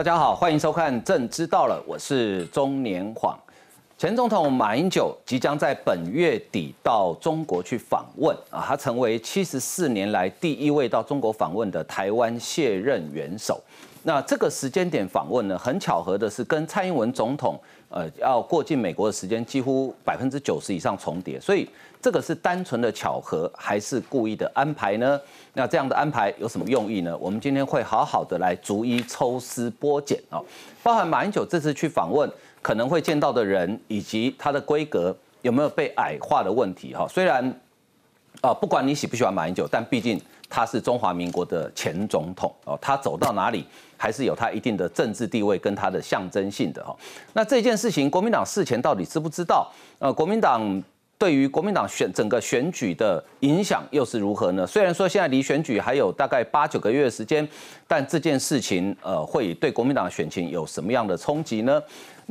大家好，欢迎收看《正知道了》，我是中年晃。前总统马英九即将在本月底到中国去访问啊，他成为七十四年来第一位到中国访问的台湾卸任元首。那这个时间点访问呢，很巧合的是跟蔡英文总统呃要过境美国的时间几乎百分之九十以上重叠，所以这个是单纯的巧合还是故意的安排呢？那这样的安排有什么用意呢？我们今天会好好的来逐一抽丝剥茧啊，包含马英九这次去访问。可能会见到的人以及它的规格有没有被矮化的问题哈？虽然啊，不管你喜不喜欢马英九，但毕竟他是中华民国的前总统哦，他走到哪里还是有他一定的政治地位跟他的象征性的哈。那这件事情，国民党事前到底知不知道？呃，国民党。对于国民党选整个选举的影响又是如何呢？虽然说现在离选举还有大概八九个月的时间，但这件事情呃会对国民党选情有什么样的冲击呢？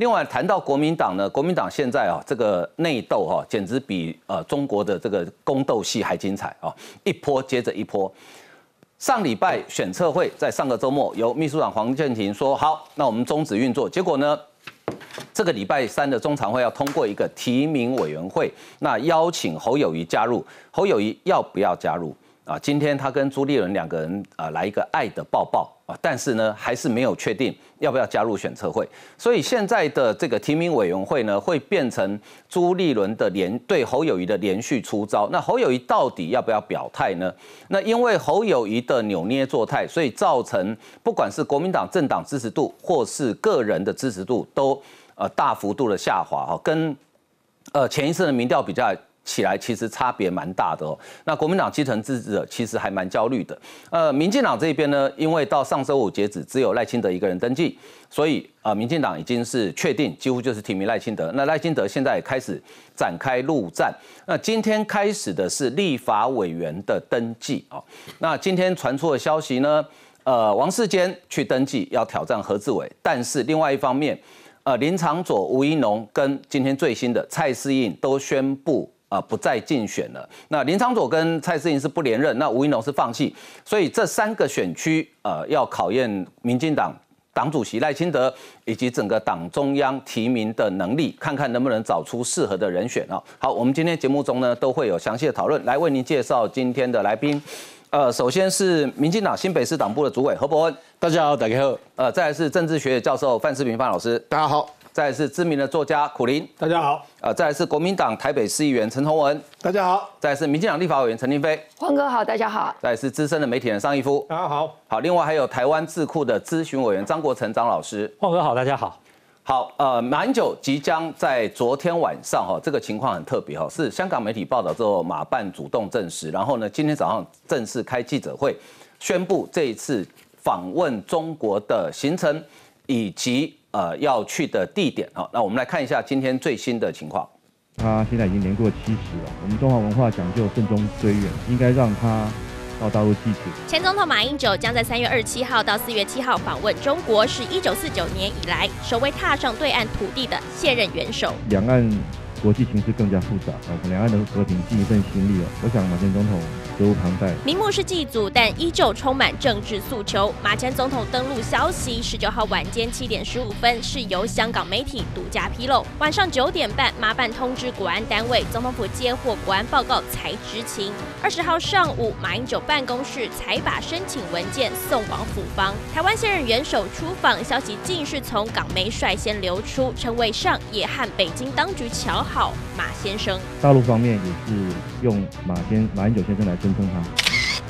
另外谈到国民党呢，国民党现在啊这个内斗哈，简直比呃中国的这个宫斗戏还精彩啊，一波接着一波。上礼拜选测会在上个周末由秘书长黄建庭说好，那我们终止运作，结果呢？这个礼拜三的中常会要通过一个提名委员会，那邀请侯友谊加入，侯友谊要不要加入啊？今天他跟朱立伦两个人啊来一个爱的抱抱但是呢还是没有确定要不要加入选测会，所以现在的这个提名委员会呢会变成朱立伦的连对侯友谊的连续出招，那侯友谊到底要不要表态呢？那因为侯友谊的扭捏作态，所以造成不管是国民党政党支持度或是个人的支持度都。呃，大幅度的下滑哈，跟呃前一次的民调比较起来，其实差别蛮大的哦。那国民党基层支持者其实还蛮焦虑的。呃，民进党这边呢，因为到上周五截止，只有赖清德一个人登记，所以呃，民进党已经是确定，几乎就是提名赖清德。那赖清德现在也开始展开陆战。那今天开始的是立法委员的登记啊。那今天传出的消息呢，呃，王世坚去登记要挑战何志伟，但是另外一方面。呃，林长佐、吴一农跟今天最新的蔡世应都宣布啊不再竞选了。那林长佐跟蔡思莹是不连任，那吴一龙是放弃，所以这三个选区呃要考验民进党党主席赖清德以及整个党中央提名的能力，看看能不能找出适合的人选啊。好，我们今天节目中呢都会有详细的讨论，来为您介绍今天的来宾。呃，首先是民进党新北市党部的主委何伯恩，大家好，大家好。呃，再来是政治学教授范世平范老师，大家好。再来是知名的作家苦林，大家好。呃，再来是国民党台北市议员陈崇文，大家好。再来是民进党立法委员陈林飞，黄哥好，大家好。再来是资深的媒体人尚义夫，大家好。好，另外还有台湾智库的咨询委员张国成张老师，黄哥好，大家好。好，呃，马英九即将在昨天晚上，哈，这个情况很特别，哈，是香港媒体报道之后，马办主动证实，然后呢，今天早上正式开记者会，宣布这一次访问中国的行程以及呃要去的地点，哈，那我们来看一下今天最新的情况。他现在已经年过七十了，我们中华文化讲究慎终追远，应该让他。到大陆祭祖。前总统马英九将在三月二十七号到四月七号访问中国，是一九四九年以来首位踏上对岸土地的卸任元首。两岸国际形势更加复杂啊，两岸的和平尽一份心力哦。我想马前总统。责无旁贷。名目是祭祖，但依旧充满政治诉求。马前总统登陆消息，十九号晚间七点十五分是由香港媒体独家披露。晚上九点半，马办通知国安单位，总统府接获国安报告才知情。二十号上午，马英九办公室才把申请文件送往府方。台湾现任元首出访消息，竟是从港媒率先流出，称为上也和北京当局瞧好马先生。大陆方面也是用马先马英九先生来。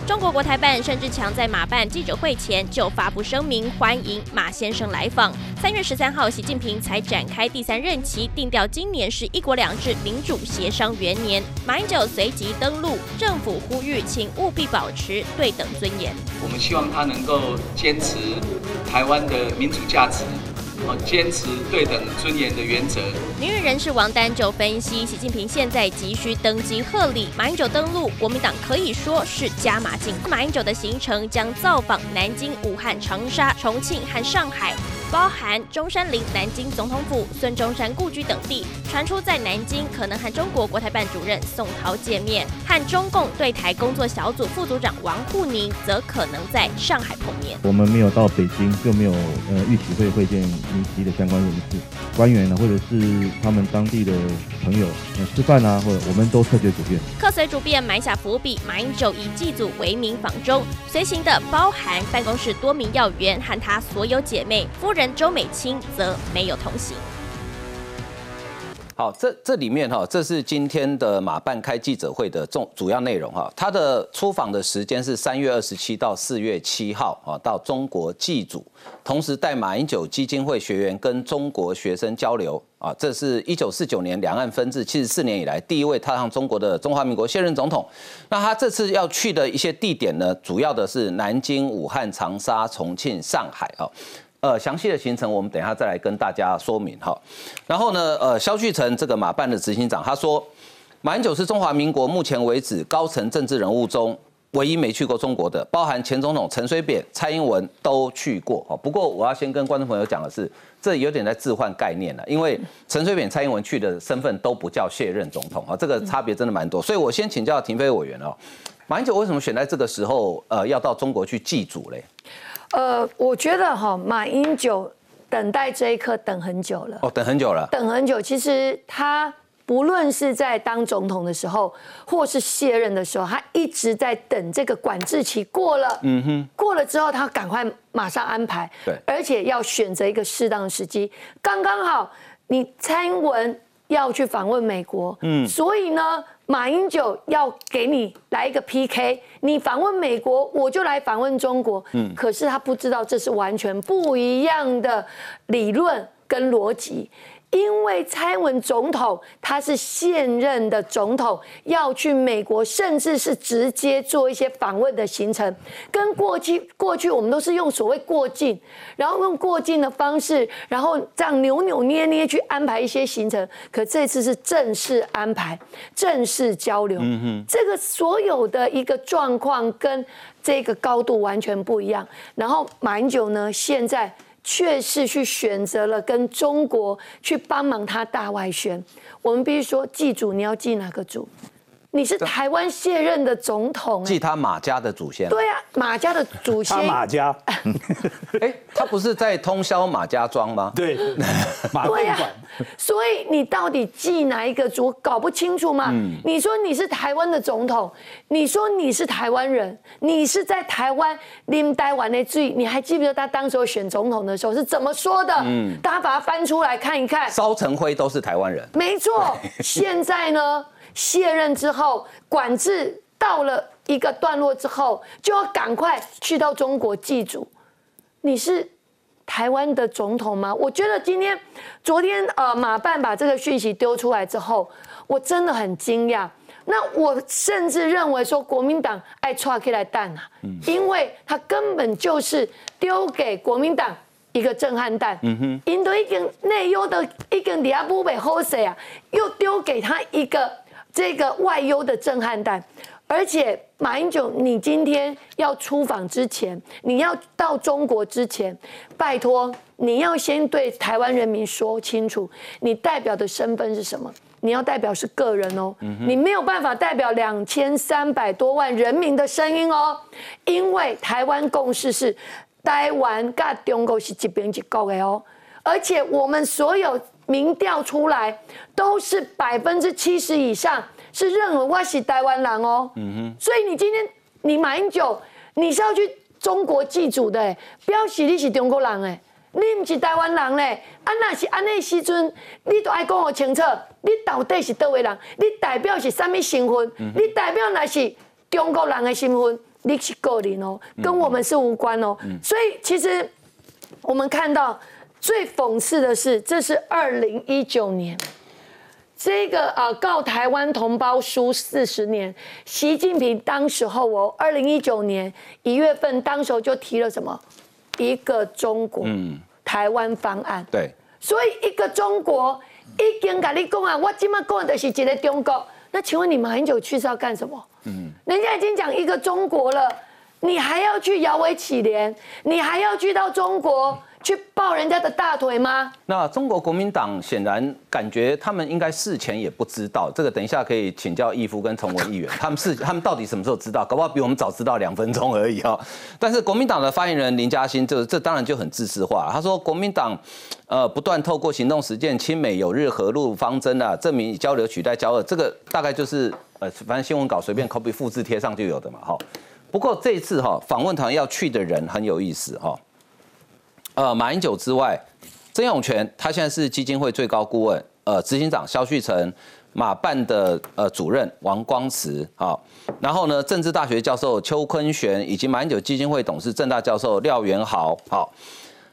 中国国台办甚至强在马办记者会前就发布声明，欢迎马先生来访。三月十三号，习近平才展开第三任期，定调今年是一国两制民主协商元年。马英九随即登陆，政府呼吁，请务必保持对等尊严。我们希望他能够坚持台湾的民主价值。坚持对等尊严的原则。名誉人士王丹就分析，习近平现在急需登基贺礼，马英九登陆，国民党可以说是加码进。马英九的行程将造访南京、武汉、长沙、重庆和上海。包含中山陵、南京总统府、孙中山故居等地，传出在南京可能和中国国台办主任宋涛见面，和中共对台工作小组副组长王沪宁则可能在上海碰面。我们没有到北京，就没有呃预期会会见民席的相关人士、官员呢，或者是他们当地的朋友呃吃饭啊，或者我们都特别主便。客随主便埋下伏笔，马英九以祭祖为名访中，随行的包含办公室多名要员和他所有姐妹，夫人周美青则没有同行。好，这这里面哈，这是今天的马办开记者会的重主要内容哈。他的出访的时间是三月二十七到四月七号啊，到中国祭祖，同时带马英九基金会学员跟中国学生交流啊。这是一九四九年两岸分治七十四年以来第一位踏上中国的中华民国现任总统。那他这次要去的一些地点呢，主要的是南京、武汉、长沙、重庆、上海啊。呃，详细的行程我们等一下再来跟大家说明哈。然后呢，呃，肖旭成这个马办的执行长他说，马英九是中华民国目前为止高层政治人物中唯一没去过中国的，包含前总统陈水扁、蔡英文都去过。哈，不过我要先跟观众朋友讲的是，这有点在置换概念了，因为陈水扁、蔡英文去的身份都不叫卸任总统啊，这个差别真的蛮多。所以我先请教廷飞委员哦，马英九为什么选在这个时候，呃，要到中国去祭祖嘞？呃，我觉得哈，马英九等待这一刻等很久了。哦，等很久了。等很久，其实他不论是在当总统的时候，或是卸任的时候，他一直在等这个管制期过了。嗯哼。过了之后，他赶快马上安排。对。而且要选择一个适当的时机，刚刚好，你蔡英文要去访问美国。嗯。所以呢？马英九要给你来一个 PK，你访问美国，我就来访问中国。嗯，可是他不知道这是完全不一样的理论跟逻辑。因为蔡文总统他是现任的总统，要去美国，甚至是直接做一些访问的行程，跟过去过去我们都是用所谓过境，然后用过境的方式，然后这样扭扭捏捏去安排一些行程。可这次是正式安排，正式交流，这个所有的一个状况跟这个高度完全不一样。然后马英九呢，现在。却是去选择了跟中国去帮忙他大外宣，我们必须说，记住你要祭哪个祖。你是台湾卸任的总统，祭他马家的祖先。对啊，马家的祖先。他马家。哎，他不是在通宵马家庄吗？对，马对啊，所以你到底祭哪一个族，搞不清楚吗？你说你是台湾的总统，你说你是台湾人，你是在台湾拎台湾的罪，你还记不记得他当时候选总统的时候是怎么说的？嗯，大家把它翻出来看一看。烧成灰都是台湾人。没错，现在呢？卸任之后，管制到了一个段落之后，就要赶快去到中国祭祖。你是台湾的总统吗？我觉得今天、昨天，呃，马办把这个讯息丢出来之后，我真的很惊讶。那我甚至认为说，国民党爱抓起来弹啊，因为他根本就是丢给国民党一个震撼弹。嗯哼，因为一根内忧的一根底下不被好势啊，又丢给他一个。这个外忧的震撼弹，而且马英九，你今天要出访之前，你要到中国之前，拜托你要先对台湾人民说清楚，你代表的身份是什么？你要代表是个人哦，你没有办法代表两千三百多万人民的声音哦，因为台湾共识是台湾跟中国是一边一国的哦，而且我们所有。民调出来都是百分之七十以上是认为我是台湾人哦，嗯哼，所以你今天你马英九你是要去中国祭祖的，表示你是中国人哎，你不是台湾人嘞，啊那是安内时阵，你都爱讲我清楚，你到底是倒位人，你代表是什么身份？你代表那是中国人的身份，你是个人哦，跟我们是无关哦，所以其实我们看到。最讽刺的是，这是二零一九年，这个啊告台湾同胞书四十年，习近平当时候哦，二零一九年一月份，当时候就提了什么一个中国，嗯，台湾方案，对，所以一个中国已经跟你讲啊，我今麦讲的是一个中国，那请问你马英九去是要干什么？嗯，人家已经讲一个中国了，你还要去摇尾乞怜，你还要去到中国？去抱人家的大腿吗？那中国国民党显然感觉他们应该事前也不知道，这个等一下可以请教义夫跟陈文议员，他们是他们到底什么时候知道？搞不好比我们早知道两分钟而已哈。但是国民党的发言人林嘉欣，这这当然就很自私化，他说国民党呃不断透过行动实践亲美友日和路方针啊，证明以交流取代交恶，这个大概就是呃反正新闻稿随便 copy 复制贴上就有的嘛哈。不过这一次哈访问团要去的人很有意思哈。呃，马英九之外，曾永权他现在是基金会最高顾问，呃，执行长肖旭成，马办的呃主任王光慈，好，然后呢，政治大学教授邱坤玄，以及马英九基金会董事正大教授廖元豪，好，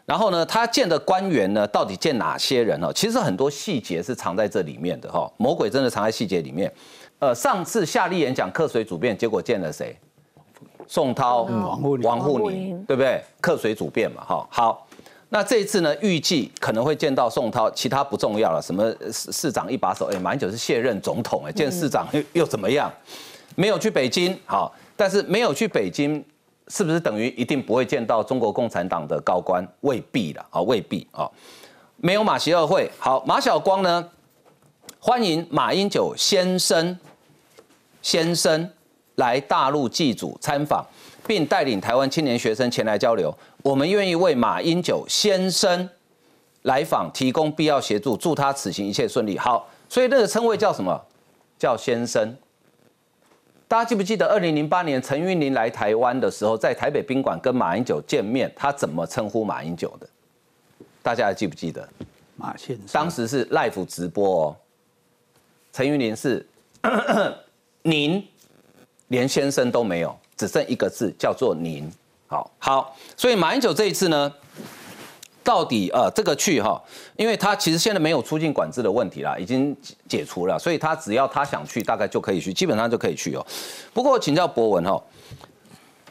然后呢，他见的官员呢，到底见哪些人呢？其实很多细节是藏在这里面的哈，魔鬼真的藏在细节里面。呃，上次夏立言讲客水主辩，结果见了谁？宋涛、王沪宁王沪宁宁，对不对？客水主辩嘛，哈，好。那这一次呢，预计可能会见到宋涛，其他不重要了。什么市市长一把手？哎，马英九是卸任总统，哎，见市长又又怎么样？没有去北京，好，但是没有去北京，是不是等于一定不会见到中国共产党的高官？未必了，啊，未必啊。没有马习二会，好，马晓光呢？欢迎马英九先生先生来大陆祭祖参访，并带领台湾青年学生前来交流。我们愿意为马英九先生来访提供必要协助，祝他此行一切顺利。好，所以那个称谓叫什么？叫先生。大家记不记得二零零八年陈云林来台湾的时候，在台北宾馆跟马英九见面，他怎么称呼马英九的？大家还记不记得？马先生，当时是 live 直播哦，陈云林是 您，连先生都没有，只剩一个字叫做您。好好，所以马英九这一次呢，到底呃这个去哈，因为他其实现在没有出境管制的问题啦，已经解除了，所以他只要他想去，大概就可以去，基本上就可以去哦。不过请教博文哦，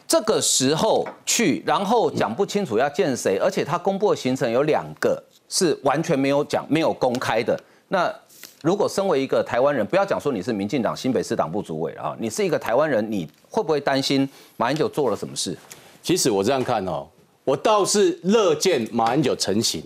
这个时候去，然后讲不清楚要见谁，而且他公布的行程有两个是完全没有讲、没有公开的。那如果身为一个台湾人，不要讲说你是民进党新北市党部主委啊，你是一个台湾人，你会不会担心马英九做了什么事？其实我这样看哦，我倒是乐见马英九成型。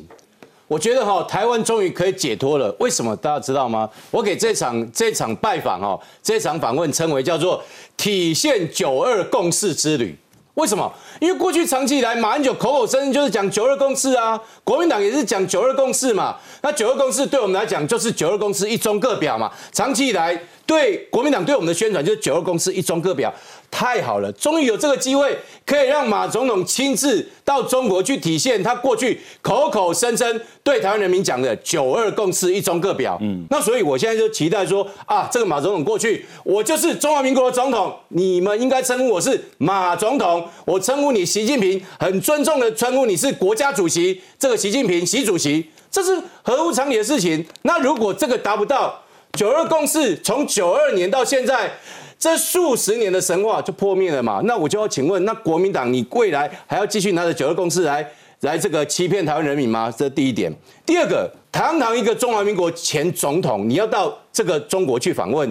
我觉得哈，台湾终于可以解脱了。为什么大家知道吗？我给这场这场拜访哦，这场访问称为叫做体现九二共识之旅。为什么？因为过去长期以来，马英九口口声声就是讲九二共识啊，国民党也是讲九二共识嘛。那九二共识对我们来讲就是九二共识一中各表嘛。长期以来对国民党对我们的宣传就是九二共识一中各表。太好了，终于有这个机会，可以让马总统亲自到中国去体现他过去口口声声对台湾人民讲的“九二共识，一中各表”。嗯，那所以我现在就期待说啊，这个马总统过去，我就是中华民国的总统，你们应该称呼我是马总统，我称呼你习近平，很尊重的称呼你是国家主席，这个习近平，习主席，这是合乎常理的事情。那如果这个达不到，九二共识从九二年到现在。这数十年的神话就破灭了嘛？那我就要请问，那国民党你未来还要继续拿着九二共识来来这个欺骗台湾人民吗？这第一点。第二个，堂堂一个中华民国前总统，你要到这个中国去访问，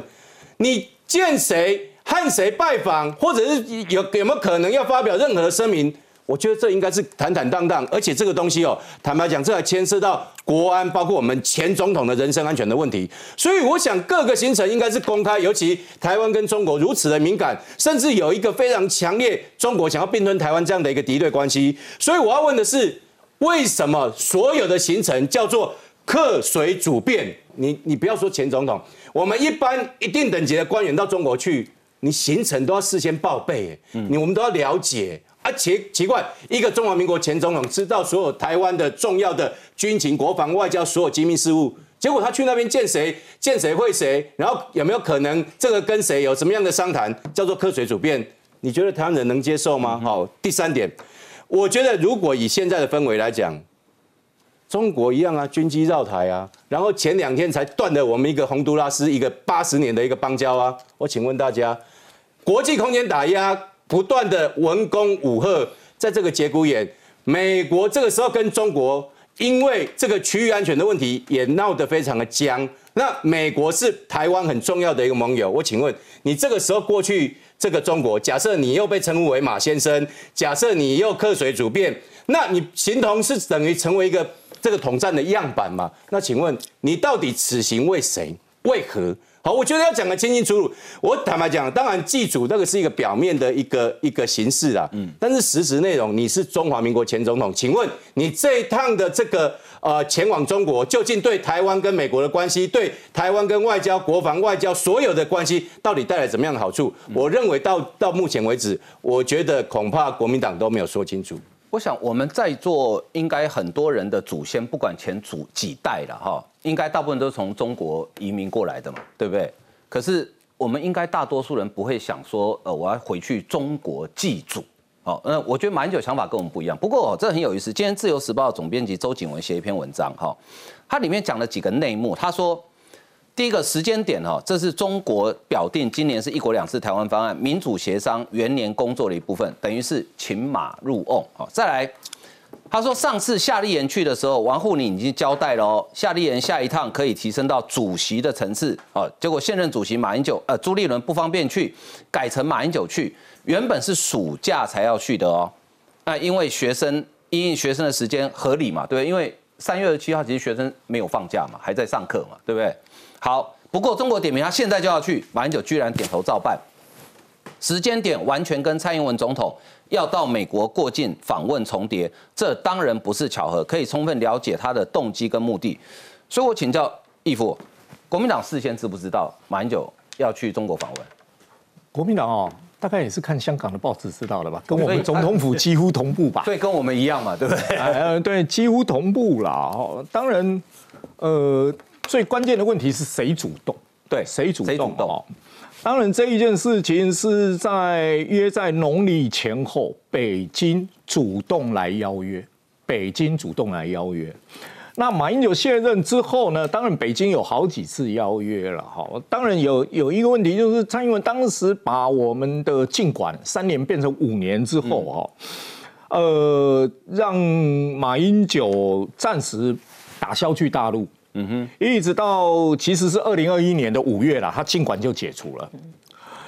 你见谁和谁拜访，或者是有有没有可能要发表任何的声明？我觉得这应该是坦坦荡荡，而且这个东西哦，坦白讲，这还牵涉到国安，包括我们前总统的人身安全的问题。所以我想各个行程应该是公开，尤其台湾跟中国如此的敏感，甚至有一个非常强烈中国想要并吞台湾这样的一个敌对关系。所以我要问的是，为什么所有的行程叫做客随主便？你你不要说前总统，我们一般一定等级的官员到中国去，你行程都要事先报备，你我们都要了解。奇奇怪，一个中华民国前总统知道所有台湾的重要的军情、国防、外交所有机密事务，结果他去那边见谁，见谁会谁，然后有没有可能这个跟谁有什么样的商谈，叫做科水主辩？你觉得台湾人能接受吗？好，第三点，我觉得如果以现在的氛围来讲，中国一样啊，军机绕台啊，然后前两天才断了我们一个洪都拉斯一个八十年的一个邦交啊，我请问大家，国际空间打压。不断的文攻武赫，在这个节骨眼，美国这个时候跟中国因为这个区域安全的问题也闹得非常的僵。那美国是台湾很重要的一个盟友，我请问你这个时候过去这个中国，假设你又被称呼为马先生，假设你又客随主便，那你形同是等于成为一个这个统战的样板嘛？那请问你到底此行为谁？为何？好，我觉得要讲的清清楚楚。我坦白讲，当然祭祖这个是一个表面的一个一个形式啊，嗯，但是实质内容，你是中华民国前总统，请问你这一趟的这个呃前往中国，究竟对台湾跟美国的关系，对台湾跟外交、国防、外交所有的关系，到底带来怎么样的好处？我认为到到目前为止，我觉得恐怕国民党都没有说清楚。我想我们在座应该很多人的祖先，不管前祖几代了哈，应该大部分都是从中国移民过来的嘛，对不对？可是我们应该大多数人不会想说，呃，我要回去中国祭祖。好，那我觉得马英九想法跟我们不一样。不过这很有意思，今天自由时报总编辑周景文写一篇文章哈，它里面讲了几个内幕。他说。第一个时间点哈，这是中国表定今年是一国两制台湾方案民主协商元年工作的一部分，等于是请马入瓮。好，再来，他说上次夏立言去的时候，王沪宁已经交代了哦，夏立言下一趟可以提升到主席的层次。哦，结果现任主席马英九呃朱立伦不方便去，改成马英九去，原本是暑假才要去的哦。那因为学生因为学生的时间合理嘛，对不对？因为三月二十七号其实学生没有放假嘛，还在上课嘛，对不对？好，不过中国点名他现在就要去，马英九居然点头照办，时间点完全跟蔡英文总统要到美国过境访问重叠，这当然不是巧合，可以充分了解他的动机跟目的。所以我请教义父，国民党事先知不知道马英九要去中国访问？国民党哦，大概也是看香港的报纸知道的吧，跟我们总统府几乎同步吧？对，跟我们一样嘛，对不对？呃，对，几乎同步啦。哦，当然，呃。最关键的问题是谁主动？对，谁主动？哦，当然这一件事情是在约在农历前后，北京主动来邀约，北京主动来邀约。那马英九卸任之后呢？当然北京有好几次邀约了，哈。当然有有一个问题就是蔡英文当时把我们的尽管三年变成五年之后，哈，呃，让马英九暂时打消去大陆。嗯哼，一直到其实是二零二一年的五月了，他尽管就解除了，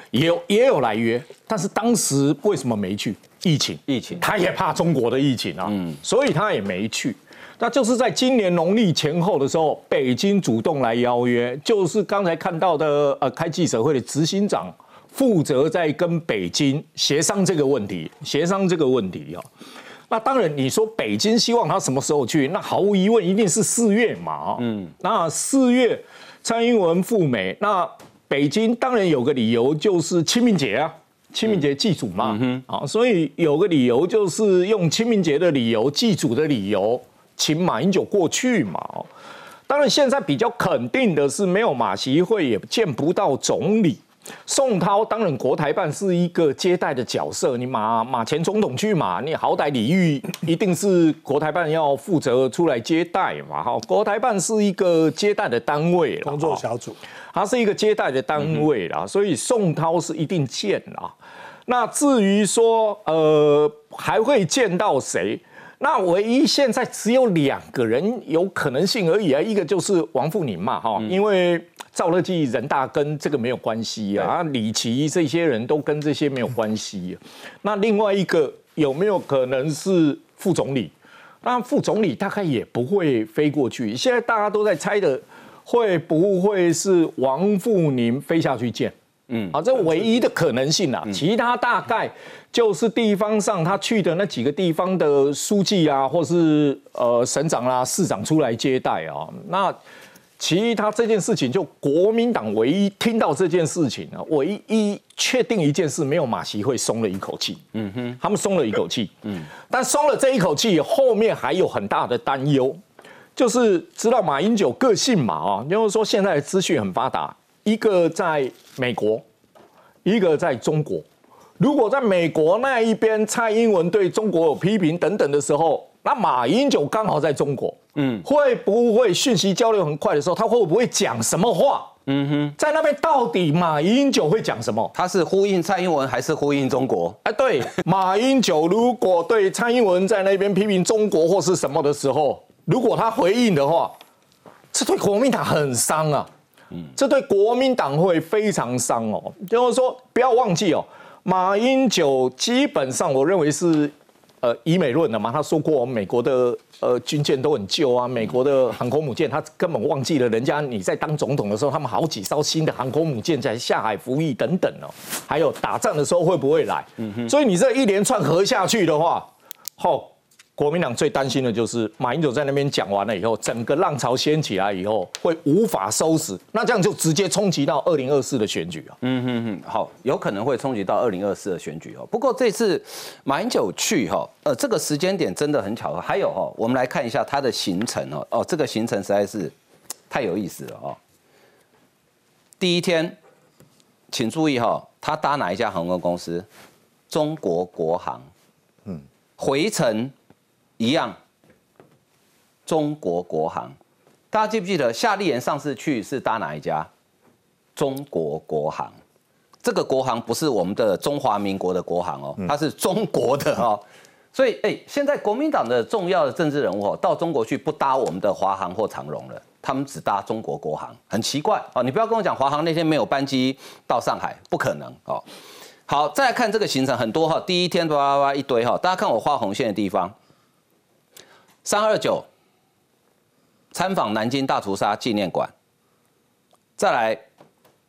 也有也有来约，但是当时为什么没去？疫情，疫情，他也怕中国的疫情啊，嗯，所以他也没去。那就是在今年农历前后的时候，北京主动来邀约，就是刚才看到的，呃，开记者会的执行长负责在跟北京协商这个问题，协商这个问题啊。那当然，你说北京希望他什么时候去？那毫无疑问一定是四月嘛。嗯，那四月蔡英文赴美，那北京当然有个理由，就是清明节啊，清明节祭祖嘛。嗯啊，所以有个理由就是用清明节的理由、祭祖的理由，请马英九过去嘛。当然，现在比较肯定的是，没有马习会，也见不到总理。宋涛当然国台办是一个接待的角色，你马马前总统去嘛，你好歹礼遇一定是国台办要负责出来接待嘛，哈，国台办是一个接待的单位，工作小组，它是一个接待的单位啦，所以宋涛是一定见啦。那至于说呃还会见到谁，那唯一现在只有两个人有可能性而已啊，一个就是王富宁嘛，哈，因为。赵乐际人大跟这个没有关系啊，李奇这些人都跟这些没有关系。那另外一个有没有可能是副总理？那副总理大概也不会飞过去。现在大家都在猜的，会不会是王富宁飞下去见？嗯，啊，这唯一的可能性啊，其他大概就是地方上他去的那几个地方的书记啊，或是呃省长啦、市长出来接待啊，那。其他这件事情，就国民党唯一听到这件事情啊，唯一确定一件事，没有马习会松了一口气。嗯哼，他们松了一口气。嗯，但松了这一口气，后面还有很大的担忧，就是知道马英九个性嘛啊，就是说现在资讯很发达，一个在美国，一个在中国。如果在美国那一边，蔡英文对中国有批评等等的时候，那马英九刚好在中国。嗯，会不会讯息交流很快的时候，他会不会讲什么话？嗯哼，在那边到底马英九会讲什么？他是呼应蔡英文还是呼应中国？哎，对，马英九如果对蔡英文在那边批评中国或是什么的时候，如果他回应的话，这对国民党很伤啊。嗯，这对国民党会非常伤哦。就是说，不要忘记哦，马英九基本上我认为是呃以美论了嘛，他说过美国的呃军舰都很旧啊，美国的航空母舰他根本忘记了人家你在当总统的时候，他们好几艘新的航空母舰在下海服役等等哦，还有打仗的时候会不会来？所以你这一连串合下去的话，后。国民党最担心的就是马英九在那边讲完了以后，整个浪潮掀起来以后会无法收拾，那这样就直接冲击到二零二四的选举啊。嗯哼哼，好，有可能会冲击到二零二四的选举哦。不过这次马英九去哈，呃，这个时间点真的很巧合。还有哈，我们来看一下他的行程哦，哦，这个行程实在是太有意思了哦。第一天，请注意哈，他搭哪一家航空公司？中国国航。嗯，回程。一样，中国国航，大家记不记得夏立言上次去是搭哪一家？中国国航，这个国航不是我们的中华民国的国航哦，它是中国的哦。所以，哎，现在国民党的重要的政治人物哦，到中国去不搭我们的华航或长荣了，他们只搭中国国航，很奇怪哦。你不要跟我讲华航那天没有班机到上海，不可能哦。好，再来看这个行程，很多哈，第一天叭叭叭一堆哈，大家看我画红线的地方。三二九参访南京大屠杀纪念馆，再来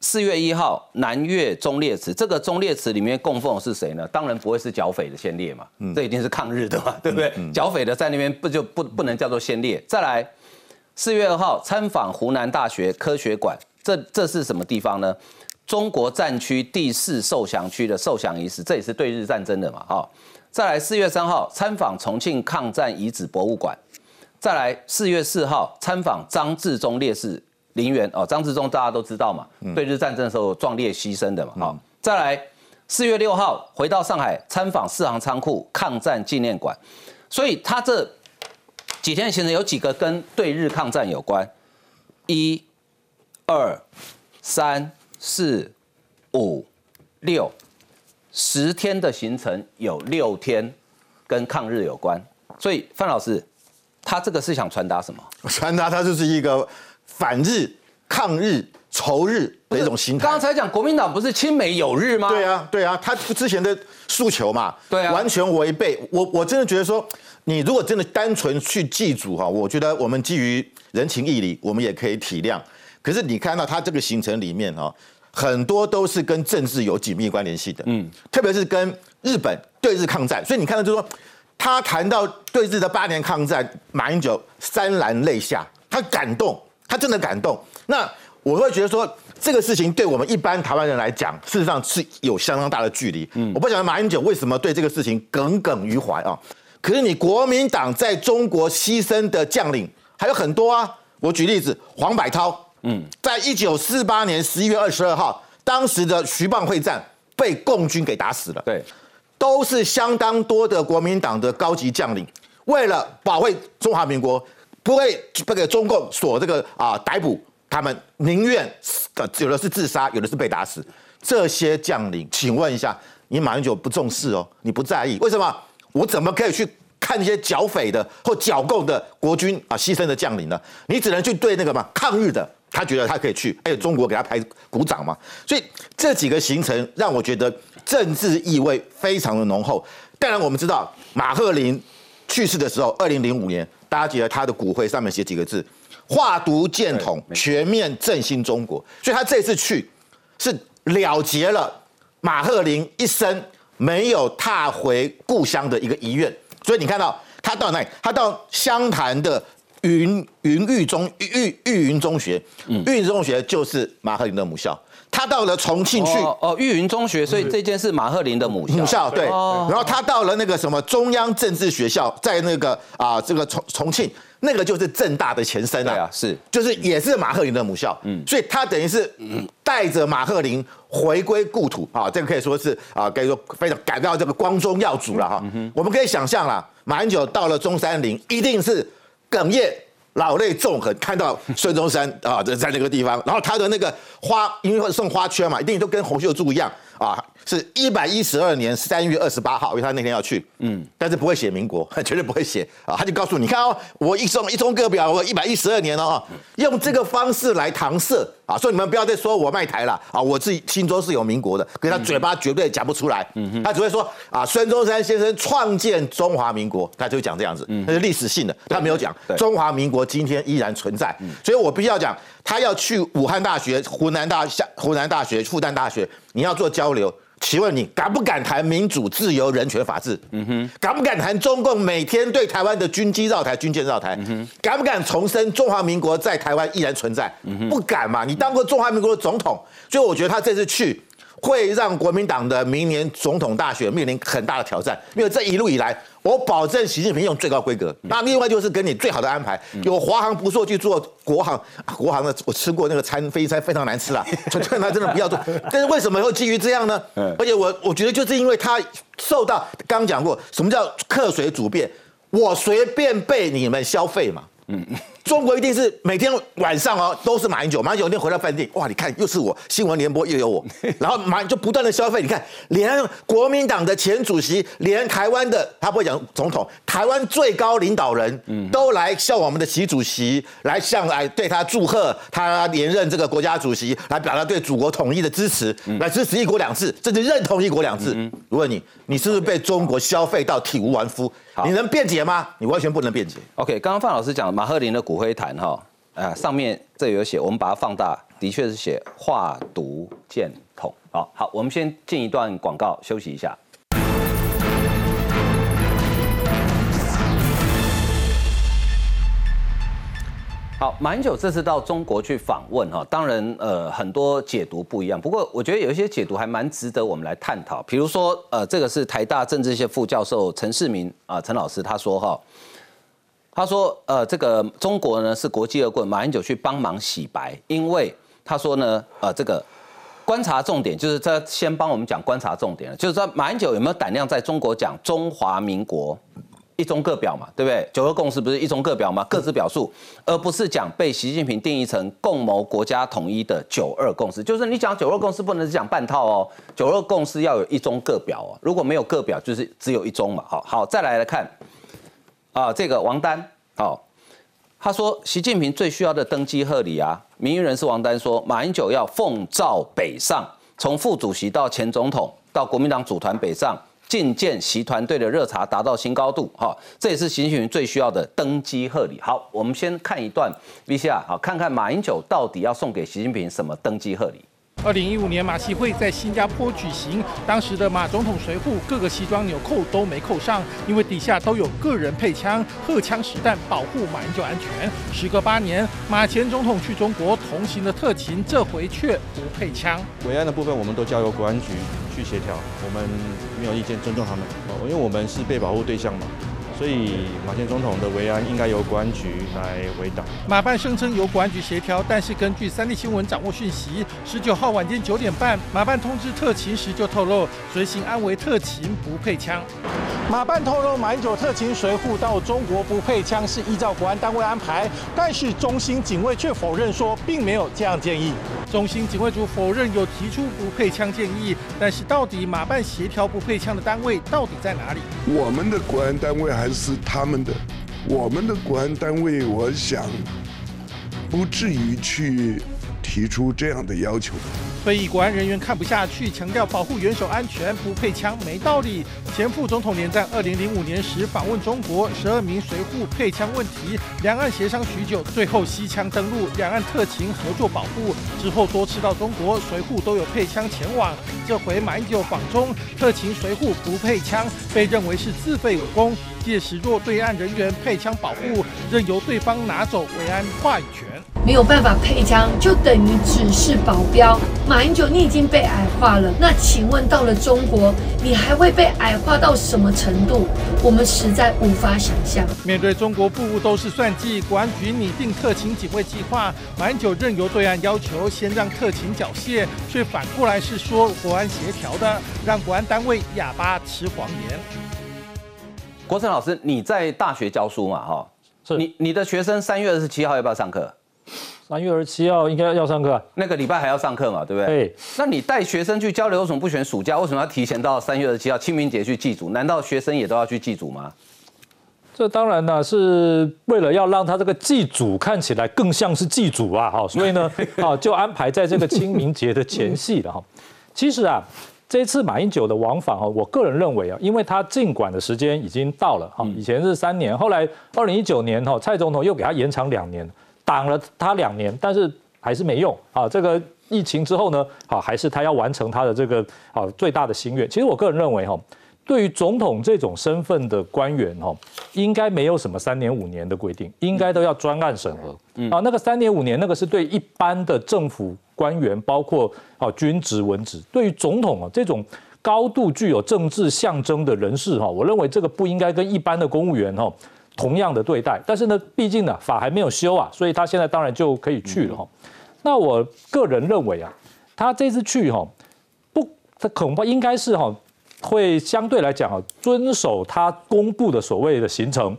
四月一号南岳忠烈祠，这个忠烈祠里面供奉的是谁呢？当然不会是剿匪的先烈嘛，这一定是抗日的嘛，对不对？剿匪的在那边不就不不能叫做先烈？再来四月二号参访湖南大学科学馆，这这是什么地方呢？中国战区第四受降区的受降仪式，这也是对日战争的嘛，哈。再来四月三号参访重庆抗战遗址博物馆，再来四月四号参访张自忠烈士陵园。哦，张自忠大家都知道嘛，对日战争的时候壮烈牺牲的嘛，好，再来四月六号回到上海参访四行仓库抗战纪念馆，所以他这几天行程有几个跟对日抗战有关，一、二、三、四、五、六。十天的行程有六天跟抗日有关，所以范老师，他这个是想传达什么？传达他就是一个反日、抗日、仇日的一种心态。刚才讲国民党不是亲美友日吗？对啊，对啊，他之前的诉求嘛，对啊，完全违背。我我真的觉得说，你如果真的单纯去祭祖哈，我觉得我们基于人情义理，我们也可以体谅。可是你看到他这个行程里面哈。很多都是跟政治有紧密关联系的，嗯，特别是跟日本对日抗战，所以你看到就是说，他谈到对日的八年抗战，马英九潸然泪下，他感动，他真的感动。那我会觉得说，这个事情对我们一般台湾人来讲，事实上是有相当大的距离。嗯，我不晓得马英九为什么对这个事情耿耿于怀啊？可是你国民党在中国牺牲的将领还有很多啊，我举例子，黄百韬。嗯，在一九四八年十一月二十二号，当时的徐蚌会战被共军给打死了。对，都是相当多的国民党的高级将领，为了保卫中华民国，不会被给中共所这个啊逮捕，他们宁愿有的是自杀，有的是被打死。这些将领，请问一下，你马英九不重视哦？你不在意？为什么？我怎么可以去？看那些剿匪的或剿共的国军啊，牺牲的将领呢？你只能去对那个嘛抗日的，他觉得他可以去，还有中国给他拍鼓掌嘛。所以这几个行程让我觉得政治意味非常的浓厚。当然，我们知道马赫林去世的时候，二零零五年，大家记得他的骨灰上面写几个字：化毒建统，全面振兴中国。所以他这次去是了结了马赫林一生没有踏回故乡的一个遗愿。所以你看到他到哪里？他到湘潭的云云育中育育云中学，育云中学就是马鹤林的母校。他到了重庆去，哦，育云中学，所以这件是马鹤林的母校。母校对。然后他到了那个什么中央政治学校，在那个啊这个重重庆，那个就是正大的前身啊，是，就是也是马鹤林的母校。嗯，所以他等于是带着马鹤林。回归故土啊，这个可以说是啊，可以说非常感到这个光宗耀祖了哈。我们可以想象啦，马英九到了中山陵，一定是哽咽、老泪纵横，看到孙中山啊，在在那个地方，然后他的那个花，因为送花圈嘛，一定都跟洪秀柱一样，啊，是一百一十二年三月二十八号，因为他那天要去，嗯，但是不会写民国，绝对不会写。啊，他就告诉你，你看哦，我一中一中各表，我一百一十二年了啊，用这个方式来搪塞。啊，所以你们不要再说我卖台了啊，我自己心中是有民国的，可是他嘴巴绝对讲不出来，嗯他只会说啊，孙中山先生创建中华民国，他就讲这样子，那是历史性的，他没有讲中华民国今天依然存在，所以我必须要讲，他要去武汉大学、湖南大下湖南大学、复旦大学，你要做交流。请问你敢不敢谈民主、自由、人权、法治？嗯哼，敢不敢谈中共每天对台湾的军机绕台、军舰绕台？嗯哼，敢不敢重申中华民国在台湾依然存在？不敢嘛？你当过中华民国的总统，所以我觉得他这次去。会让国民党的明年总统大选面临很大的挑战，因为这一路以来，我保证习近平用最高规格。那另外就是给你最好的安排，有华航不做去做国航，国航的我吃过那个餐飞机餐非常难吃啊，就劝他真的不要做。但是为什么会基于这样呢？而且我我觉得就是因为他受到刚讲过什么叫客随主便，我随便被你们消费嘛。嗯，中国一定是每天晚上哦都是马英九，马英九一天回到饭店，哇，你看又是我，新闻联播又有我，然后马就不断的消费，你看连国民党的前主席，连台湾的他不会讲总统，台湾最高领导人，嗯，都来向我们的习主席来向来对他祝贺，他连任这个国家主席，来表达对祖国统一的支持，来支持一国两制，甚至认同一国两制。我问你，你是不是被中国消费到体无完肤？你能辩解吗？你完全不能辩解。OK，刚刚范老师讲马赫林的骨灰坛哈，啊，上面这有写，我们把它放大，的确是写化毒箭筒。好好，我们先进一段广告，休息一下。好，马英九这次到中国去访问哈，当然呃很多解读不一样，不过我觉得有一些解读还蛮值得我们来探讨。比如说呃，这个是台大政治系副教授陈世明啊，陈老师他说哈，他说呃这个中国呢是国际恶棍，马英九去帮忙洗白，因为他说呢呃这个观察重点就是在先帮我们讲观察重点就是说马英九有没有胆量在中国讲中华民国？一中各表嘛，对不对？九二共识不是一中各表吗？各自表述，而不是讲被习近平定义成共谋国家统一的九二共识。就是你讲九二共识不能只讲半套哦，九二共识要有一中各表哦。如果没有各表，就是只有一中嘛。好好，再来来看啊，这个王丹，好，他说习近平最需要的登基贺礼啊，民意人士王丹说，马英九要奉诏北上，从副主席到前总统，到国民党组团北上。觐见习团队的热茶达到新高度，哈，这也是习近平最需要的登基贺礼。好，我们先看一段 VCR，好，看看马英九到底要送给习近平什么登基贺礼。二零一五年马戏会在新加坡举行，当时的马总统随扈各个西装纽扣都没扣上，因为底下都有个人配枪，荷枪实弹保护马英九安全。时隔八年，马前总统去中国同行的特勤，这回却不配枪。维安的部分，我们都交由国安局去协调，我们没有意见，尊重他们。因为我们是被保护对象嘛。所以马前总统的维安应该由国安局来围挡。马办声称由国安局协调，但是根据三立新闻掌握讯息，十九号晚间九点半，马办通知特勤时就透露，随行安维特勤不配枪。马办透露，马英九特勤随护到中国不配枪是依照国安单位安排，但是中心警卫却否认说，并没有这样建议。中心警卫组否认有提出不配枪建议，但是到底马办协调不配枪的单位到底在哪里？我们的国安单位还是他们的，我们的国安单位，我想不至于去提出这样的要求。退役国安人员看不下去，强调保护元首安全不配枪没道理。前副总统连战二零零五年时访问中国，十二名随护配枪问题，两岸协商许久，最后西枪登陆，两岸特勤合作保护。之后多次到中国，随护都有配枪前往。这回马英九访中，特勤随护不配枪，被认为是自废武功。届时若对岸人员配枪保护，任由对方拿走维安话语权。没有办法配枪，就等于只是保镖。马英九，你已经被矮化了。那请问到了中国，你还会被矮化到什么程度？我们实在无法想象。面对中国步步都是算计，国安局拟定特勤警卫计划，马英九任由对岸要求先让特勤缴械，却反过来是说国安协调的，让国安单位哑巴吃黄连。国成老师，你在大学教书嘛？哈，是你你的学生三月二十七号要不要上课？三月二十七号应该要上课，那个礼拜还要上课嘛，对不对？对。那你带学生去交流，为什么不选暑假？为什么要提前到三月二十七号清明节去祭祖？难道学生也都要去祭祖吗？这当然呢，是为了要让他这个祭祖看起来更像是祭祖啊，哈，所以呢，啊，就安排在这个清明节的前夕了哈。其实啊，这次马英九的往返哈，我个人认为啊，因为他进馆的时间已经到了哈，以前是三年，后来二零一九年哈，蔡总统又给他延长两年，挡了他两年，但是还是没用啊。这个疫情之后呢，好，还是他要完成他的这个啊最大的心愿。其实我个人认为哈。对于总统这种身份的官员，哈，应该没有什么三年五年的规定，应该都要专案审核。嗯啊，那个三年五年，那个是对一般的政府官员，包括啊军职文职。对于总统啊这种高度具有政治象征的人士，哈，我认为这个不应该跟一般的公务员哈同样的对待。但是呢，毕竟呢法还没有修啊，所以他现在当然就可以去了哈。那我个人认为啊，他这次去哈，不，他恐怕应该是哈。会相对来讲啊，遵守他公布的所谓的行程，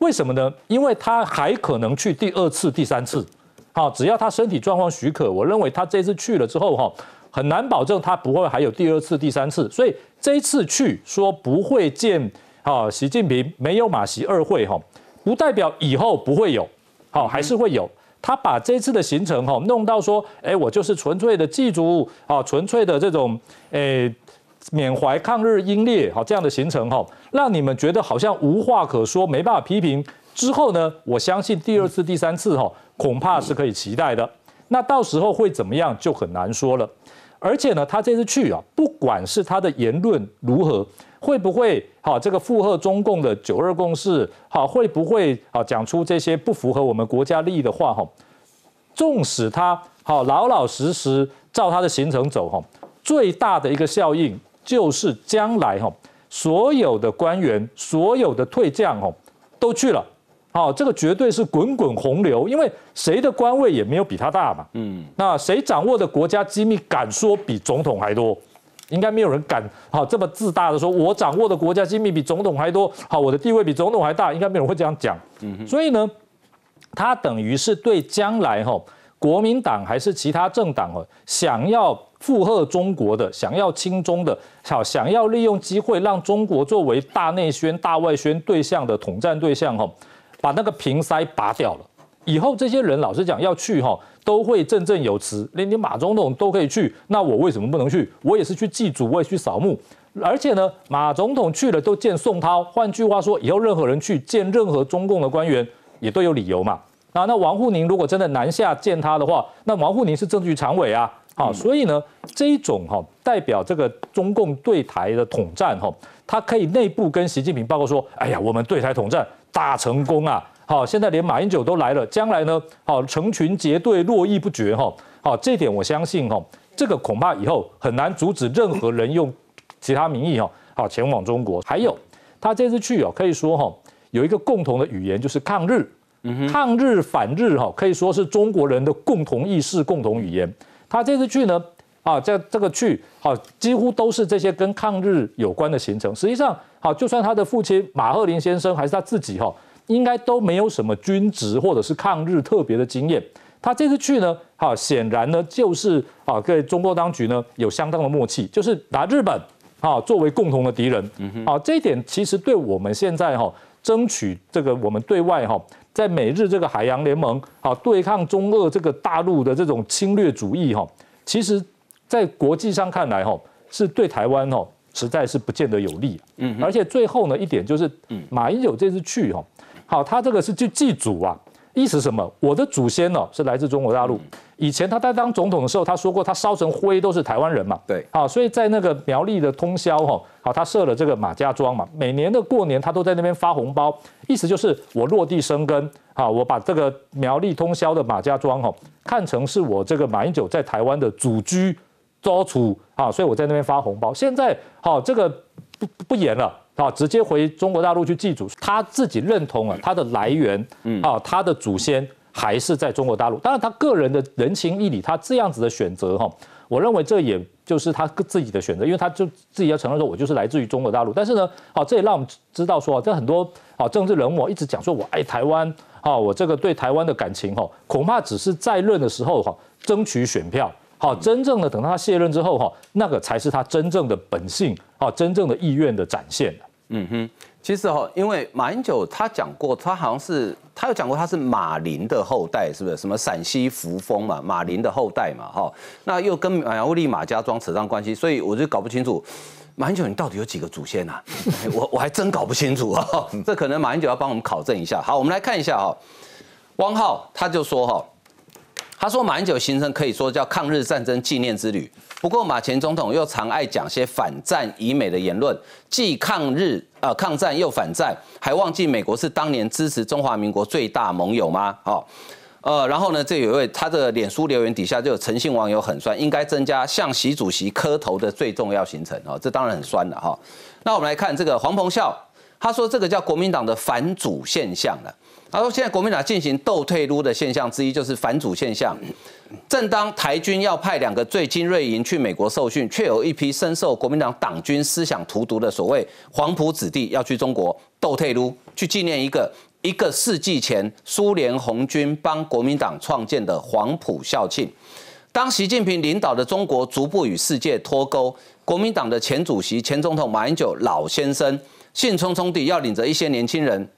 为什么呢？因为他还可能去第二次、第三次，好，只要他身体状况许可，我认为他这次去了之后哈，很难保证他不会还有第二次、第三次，所以这一次去说不会见啊习近平，没有马习二会哈，不代表以后不会有，好，还是会有。他把这次的行程哈弄到说，哎，我就是纯粹的祭祖啊，纯粹的这种诶。缅怀抗日英烈，好这样的行程哈，让你们觉得好像无话可说，没办法批评。之后呢，我相信第二次、第三次哈，恐怕是可以期待的。那到时候会怎么样，就很难说了。而且呢，他这次去啊，不管是他的言论如何，会不会好这个附和中共的九二共识，好会不会好讲出这些不符合我们国家利益的话哈？纵使他好老老实实照他的行程走哈，最大的一个效应。就是将来哈，所有的官员、所有的退将哈，都去了，好，这个绝对是滚滚洪流，因为谁的官位也没有比他大嘛，嗯，那谁掌握的国家机密敢说比总统还多？应该没有人敢好这么自大的说，我掌握的国家机密比总统还多，好，我的地位比总统还大，应该没有人会这样讲，嗯，所以呢，他等于是对将来哈，国民党还是其他政党哦，想要。附和中国的，想要亲中的，好想要利用机会让中国作为大内宣、大外宣对象的统战对象，哈，把那个瓶塞拔掉了。以后这些人老实讲要去哈，都会振振有词，连你马总统都可以去，那我为什么不能去？我也是去祭祖，我也去扫墓。而且呢，马总统去了都见宋涛，换句话说，以后任何人去见任何中共的官员，也都有理由嘛。啊那王沪宁如果真的南下见他的话，那王沪宁是政治局常委啊。好，所以呢，这一种哈代表这个中共对台的统战哈，他可以内部跟习近平报告说，哎呀，我们对台统战大成功啊！好，现在连马英九都来了，将来呢，好成群结队络绎不绝哈。好，这点我相信哈，这个恐怕以后很难阻止任何人用其他名义哈，好前往中国。还有，他这次去哦，可以说哈有一个共同的语言就是抗日，抗日反日哈，可以说是中国人的共同意识、共同语言。他这次去呢，啊，这这个去，好，几乎都是这些跟抗日有关的行程。实际上，好，就算他的父亲马鹤林先生还是他自己哈，应该都没有什么军职或者是抗日特别的经验。他这次去呢，哈，显然呢就是啊，跟中国当局呢有相当的默契，就是拿日本啊作为共同的敌人。啊，这一点其实对我们现在哈争取这个我们对外哈。在美日这个海洋联盟，啊对抗中俄这个大陆的这种侵略主义，哈，其实，在国际上看来，哈，是对台湾，哈，实在是不见得有利。嗯，而且最后呢，一点就是，马英九这次去，哈，好，他这个是去祭祖啊。意思什么？我的祖先呢是来自中国大陆。以前他在当总统的时候，他说过他烧成灰都是台湾人嘛。对，好，所以在那个苗栗的通宵哈，好，他设了这个马家庄嘛。每年的过年，他都在那边发红包，意思就是我落地生根，好，我把这个苗栗通宵的马家庄哈看成是我这个马英九在台湾的祖居租处啊，所以我在那边发红包。现在好，这个不不严了。啊，直接回中国大陆去祭祖，他自己认同了他的来源，嗯，啊，他的祖先还是在中国大陆。当然，他个人的人情义理，他这样子的选择哈，我认为这也就是他自己的选择，因为他就自己要承认说，我就是来自于中国大陆。但是呢，好，这也让我们知道说，这很多好政治人物一直讲说我爱台湾，好，我这个对台湾的感情哈，恐怕只是在任的时候哈，争取选票。好，真正的等到他卸任之后哈，那个才是他真正的本性，好，真正的意愿的展现。嗯哼，其实哈，因为马英九他讲过，他好像是他有讲过他是马林的后代，是不是？什么陕西扶风嘛，马林的后代嘛，哈，那又跟马亚利马家庄扯上关系，所以我就搞不清楚马英九你到底有几个祖先呐？我我还真搞不清楚啊，这可能马英九要帮我们考证一下。好，我们来看一下哈，汪浩他就说哈。他说马英九行程可以说叫抗日战争纪念之旅。不过马前总统又常爱讲些反战以美的言论，既抗日呃抗战又反战，还忘记美国是当年支持中华民国最大盟友吗？哦，呃，然后呢，这有一位他的脸书留言底下就有诚信网友很酸，应该增加向习主席磕头的最重要行程哦，这当然很酸了哈。那我们来看这个黄鹏孝，他说这个叫国民党的反主现象了。他说：“现在国民党进行斗退撸的现象之一，就是反主现象。正当台军要派两个最精锐营去美国受训，却有一批深受国民党党军思想荼毒的所谓黄埔子弟要去中国斗退撸，去纪念一个一个世纪前苏联红军帮国民党创建的黄埔校庆。当习近平领导的中国逐步与世界脱钩，国民党的前主席、前总统马英九老先生兴冲冲地要领着一些年轻人。”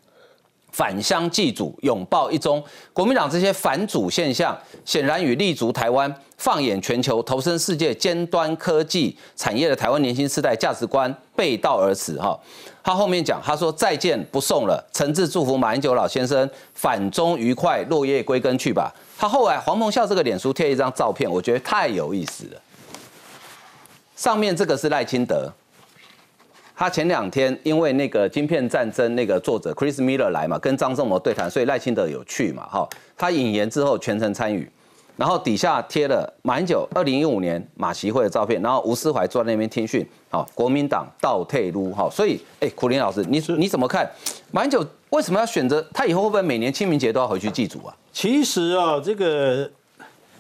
返乡祭祖，拥抱一中，国民党这些反祖现象，显然与立足台湾、放眼全球、投身世界尖端科技产业的台湾年轻世代价值观背道而驰。哈，他后面讲，他说再见不送了，诚挚祝福马英九老先生返中愉快，落叶归根去吧。他后来黄鹏孝这个脸书贴一张照片，我觉得太有意思了。上面这个是赖清德。他前两天因为那个晶片战争那个作者 Chris Miller 来嘛，跟张仲谋对谈，所以赖清德有去嘛，哈，他引言之后全程参与，然后底下贴了马英九二零一五年马习会的照片，然后吴思怀坐在那边听训，好，国民党倒退路，哈，所以，哎，苦林老师，你你怎么看马英九为什么要选择他以后会不会每年清明节都要回去祭祖啊？其实啊，这个。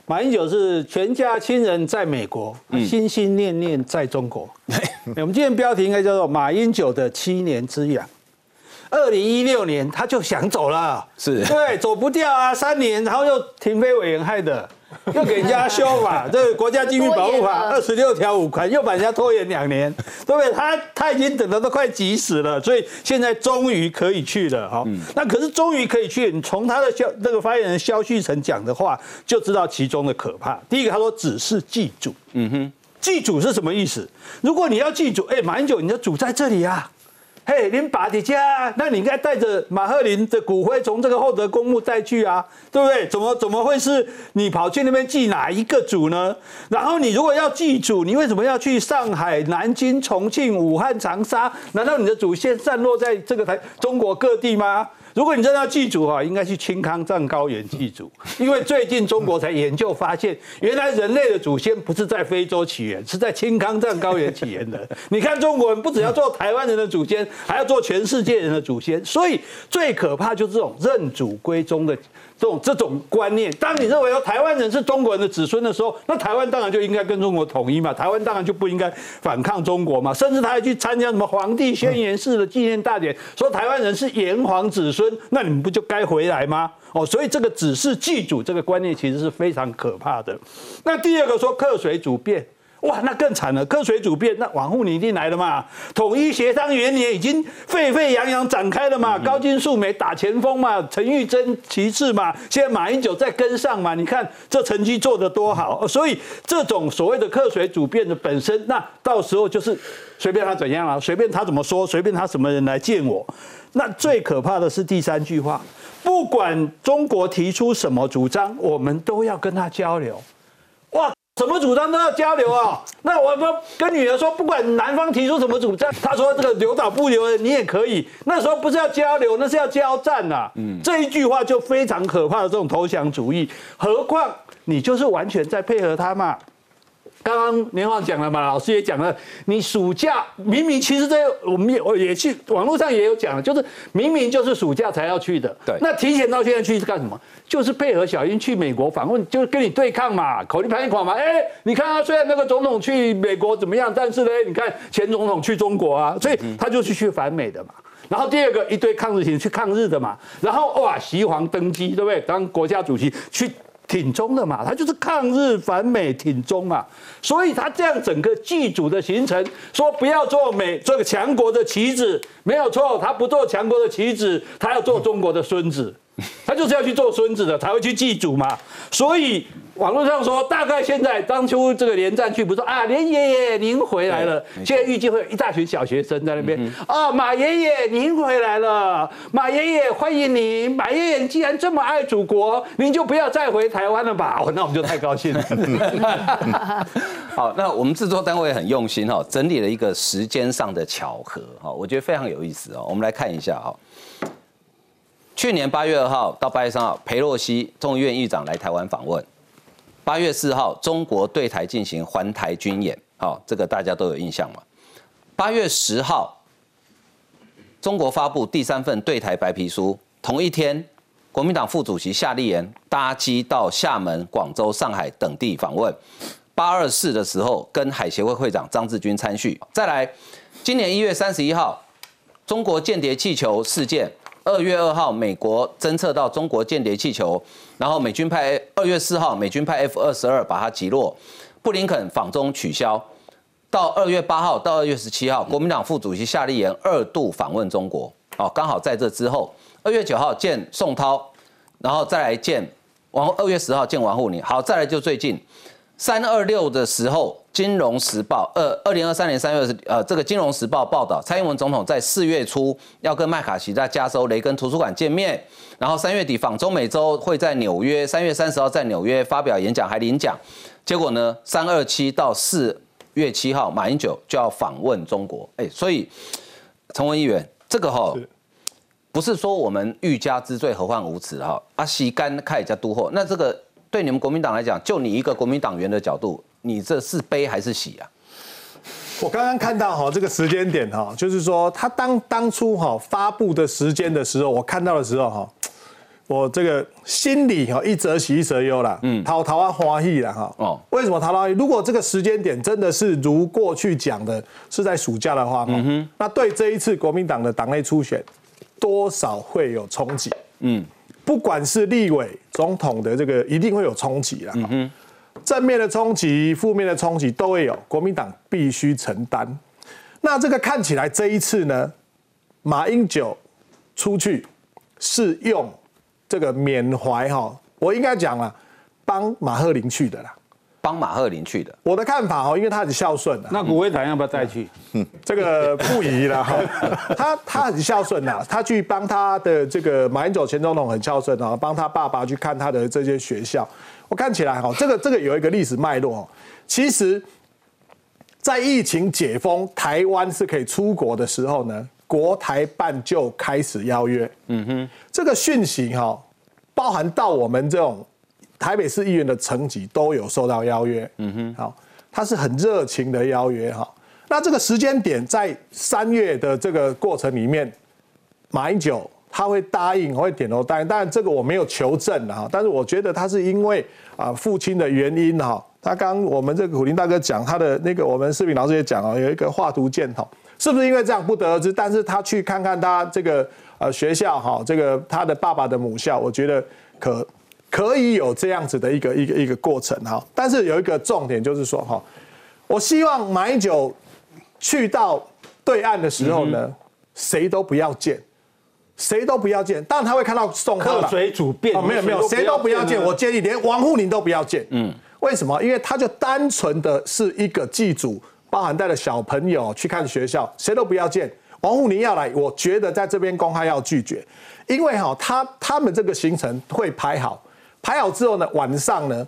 马英九是全家亲人在美国，心心念念在中国。我们今天标题应该叫做“马英九的七年之痒”。二零一六年他就想走了，是对，走不掉啊，三年，然后又停飞委员害的。又给人家修法，这个国家机密保护法二十六条五款又把人家拖延两年，对不对？他他已经等的都快急死了，所以现在终于可以去了，哈。那可是终于可以去，你从他的消那个发言人肖旭成讲的话就知道其中的可怕。第一个他说只是祭祖，嗯哼，祭祖是什么意思？如果你要祭祖，哎，马英九你的祖在这里啊。嘿，林把的家，那你应该带着马赫林的骨灰从这个厚德公墓带去啊，对不对？怎么怎么会是你跑去那边祭哪一个祖呢？然后你如果要祭祖，你为什么要去上海、南京、重庆、武汉、长沙？难道你的祖先散落在这个台中国各地吗？如果你真的要祭祖啊，应该去青康藏高原祭祖，因为最近中国才研究发现，原来人类的祖先不是在非洲起源，是在青康藏高原起源的。你看中国人不只要做台湾人的祖先，还要做全世界人的祖先，所以最可怕就是这种认祖归宗的。这种这种观念，当你认为说台湾人是中国人的子孙的时候，那台湾当然就应该跟中国统一嘛，台湾当然就不应该反抗中国嘛，甚至他还去参加什么皇帝宣言式的纪念大典，说台湾人是炎黄子孙，那你们不就该回来吗？哦，所以这个只是祭祖这个观念其实是非常可怕的。那第二个说客水主变。哇，那更惨了！科水主变，那往后你一定来了嘛？统一协商元年已经沸沸扬扬展开了嘛？高金素梅打前锋嘛？陈玉珍其次嘛？现在马英九在跟上嘛？你看这成绩做得多好！所以这种所谓的科水主变的本身，那到时候就是随便他怎样了，随便他怎么说，随便他什么人来见我。那最可怕的是第三句话，不管中国提出什么主张，我们都要跟他交流。哇！什么主张都要交流啊？那我们跟女儿说，不管男方提出什么主张，他说这个留岛不留人，你也可以。那时候不是要交流，那是要交战呐。嗯，这一句话就非常可怕的这种投降主义。何况你就是完全在配合他嘛。刚刚年华讲了嘛，老师也讲了，你暑假明明其实这我们也我也去网络上也有讲了，就是明明就是暑假才要去的，对那提前到现在去是干什么？就是配合小英去美国访问，就是跟你对抗嘛，口令盘一款嘛。哎，你看啊，虽然那个总统去美国怎么样，但是呢，你看前总统去中国啊，所以他就是去反美的嘛。然后第二个一堆抗日行去抗日的嘛，然后哇，习皇登基，对不对？当国家主席去挺中的嘛，他就是抗日反美挺中嘛，所以他这样整个剧组的形成，说不要做美这个强国的棋子，没有错，他不做强国的棋子，他要做中国的孙子。他就是要去做孙子的，才会去祭祖嘛。所以网络上说，大概现在当初这个连战去，不是说啊，连爷爷您回来了。现在预计会有一大群小学生在那边啊，马爷爷您回来了，马爷爷欢迎您。马爷爷既然这么爱祖国，您就不要再回台湾了吧？哦，那我们就太高兴了。好，那我们制作单位很用心哈，整理了一个时间上的巧合哈，我觉得非常有意思哦。我们来看一下哈。去年八月二号到八月三号，裴洛西众议院议长来台湾访问。八月四号，中国对台进行环台军演，好，这个大家都有印象嘛。八月十号，中国发布第三份对台白皮书。同一天，国民党副主席夏立言搭机到厦门、广州、上海等地访问。八二四的时候，跟海协会会长张志军参叙。再来，今年一月三十一号，中国间谍气球事件。二月二号，美国侦测到中国间谍气球，然后美军派二月四号，美军派 F 二十二把它击落，布林肯访中取消。到二月八号到二月十七号，国民党副主席夏立言二度访问中国，哦，刚好在这之后，二月九号见宋涛，然后再来见王，二月十号见王沪宁，好，再来就最近。三二六的时候，《金融时报》二二零二三年三月呃，这个《金融时报》报道，蔡英文总统在四月初要跟麦卡锡在加州雷根图书馆见面，然后三月底访中美洲，会在纽约，三月三十号在纽约发表演讲还领奖。结果呢，三二七到四月七号，马英九就要访问中国。哎，所以陈文议员，这个哈不是说我们欲加之罪何患无辞哈，啊，洗干开加都货，那这个。对你们国民党来讲，就你一个国民党员的角度，你这是悲还是喜啊？我刚刚看到哈这个时间点哈，就是说他当当初哈发布的时间的时候，我看到的时候哈，我这个心里哈一则喜一则忧啦，嗯，桃桃花花意了哈。哦，为什么桃花？如果这个时间点真的是如过去讲的，是在暑假的话，嗯哼，那对这一次国民党的党内初选，多少会有冲击，嗯。不管是立委、总统的这个，一定会有冲击啦。正面的冲击、负面的冲击都会有，国民党必须承担。那这个看起来这一次呢，马英九出去是用这个缅怀哈，我应该讲了，帮马赫林去的啦。帮马赫林去的，我的看法哦，因为他很孝顺的。那古威坦要不要再去？这个不宜了哈。他他很孝顺呐，他去帮他的这个马英九前总统很孝顺啊，帮他爸爸去看他的这些学校。我看起来哈，这个这个有一个历史脉络哦。其实，在疫情解封，台湾是可以出国的时候呢，国台办就开始邀约。嗯哼，这个讯息哈，包含到我们这种。台北市议员的层级都有受到邀约，嗯哼，好，他是很热情的邀约哈。那这个时间点在三月的这个过程里面，马英九他会答应，会点头答应，但这个我没有求证啊。但是我觉得他是因为啊父亲的原因哈。他刚我们这个苦林大哥讲他的那个，我们视频老师也讲啊，有一个画图箭头，是不是因为这样不得而知？但是他去看看他这个呃学校哈，这个他的爸爸的母校，我觉得可。可以有这样子的一个一个一个过程哈，但是有一个重点就是说哈，我希望马英九去到对岸的时候呢，谁都不要见，谁都不要见，当然他会看到送客水煮变哦，没有没有，谁都不要见，我建议连王沪宁都不要见，嗯，为什么？因为他就单纯的是一个祭祖，包含带了小朋友去看学校，谁都不要见。王沪宁要来，我觉得在这边公开要拒绝，因为哈，他他们这个行程会排好。排好之后呢，晚上呢，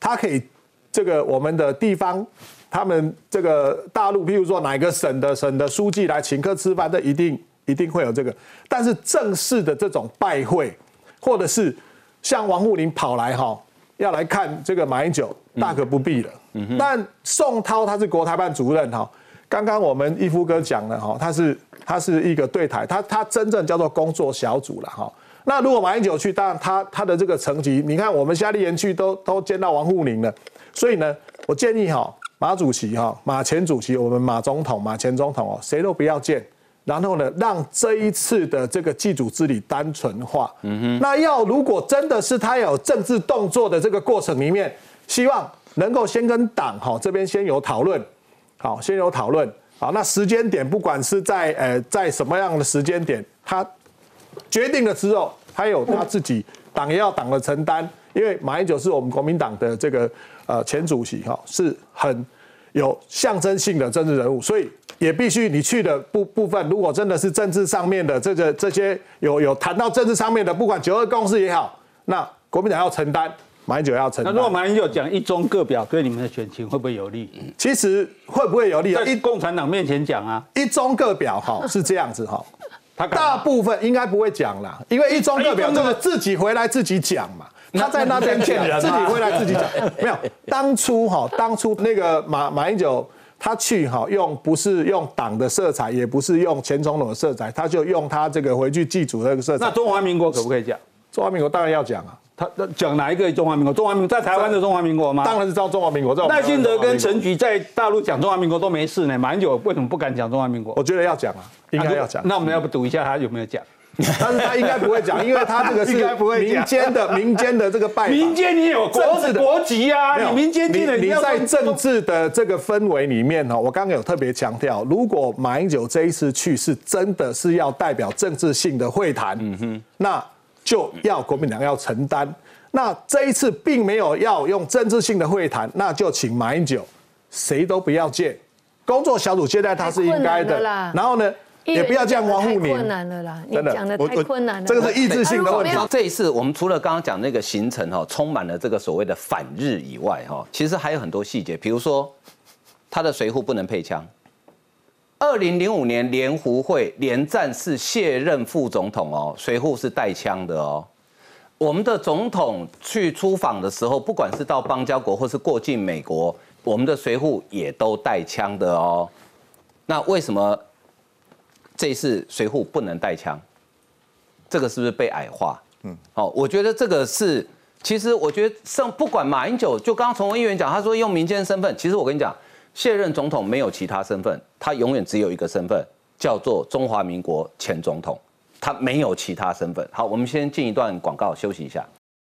他可以这个我们的地方，他们这个大陆，譬如说哪个省的省的书记来请客吃饭，这一定一定会有这个。但是正式的这种拜会，或者是像王沪宁跑来哈，要来看这个马英九，大可不必了。但宋涛他是国台办主任哈，刚刚我们一夫哥讲了哈，他是他是一个对台，他他真正叫做工作小组了哈。那如果马英九去，当然他他的这个层级，你看我们夏立言去都都见到王沪宁了，所以呢，我建议哈马主席哈马前主席，我们马总统马前总统哦，谁都不要见。然后呢，让这一次的这个祭祖之礼单纯化。嗯哼。那要如果真的是他有政治动作的这个过程里面，希望能够先跟党哈这边先有讨论，好，先有讨论。好，那时间点不管是在呃在什么样的时间点，他决定了之后，他有他自己党也要党的承担，因为马英九是我们国民党的这个呃前主席哈，是很有象征性的政治人物，所以。也必须你去的部部分，如果真的是政治上面的这个这些有有谈到政治上面的，不管九二共识也好，那国民党要承担，马英九要承担。那如果马英九讲一中各表，对你们的选情会不会有利？其实会不会有利？在共产党面前讲啊，一中各表哈是这样子哈，他大部分应该不会讲啦，因为一中各表这个自己回来自己讲嘛，他在那边骗人，自己回来自己讲，没有。当初哈，当初那个马马英九。他去哈用不是用党的色彩，也不是用前总统的色彩，他就用他这个回去祭祖那个色彩。那中华民国可不可以讲？中华民国当然要讲啊。他讲哪一个中华民国？中华民国在台湾的中华民国吗？当然是叫中华民国。赖清德跟陈菊在大陆讲中华民国都没事呢，马英九为什么不敢讲中华民国？我觉得要讲啊，应该要讲。那我们要不读一下他有没有讲？但是他应该不会讲，因为他这个是民间的民间的这个拜民间你有国治国籍啊，你民间进你在政治的这个氛围里面哈，我刚刚有特别强调，如果马英九这一次去是真的是要代表政治性的会谈，嗯哼，那就要国民党要承担。那这一次并没有要用政治性的会谈，那就请马英九谁都不要见，工作小组接待他是应该的。然后呢？也不要这样王沪宁，困难了啦！你讲的太困难了。这个是意志性的问题。这一次我们除了刚刚讲那个行程哈，充满了这个所谓的反日以外哈，其实还有很多细节，比如说他的随扈不能配枪。二零零五年联湖会连战是卸任副总统哦，随扈是带枪的哦。我们的总统去出访的时候，不管是到邦交国或是过境美国，我们的随扈也都带枪的哦。那为什么？这一次随扈不能带枪，这个是不是被矮化？嗯，好，我觉得这个是，其实我觉得上不管马英九，就刚刚从议员讲，他说用民间身份，其实我跟你讲，卸任总统没有其他身份，他永远只有一个身份，叫做中华民国前总统，他没有其他身份。好，我们先进一段广告，休息一下。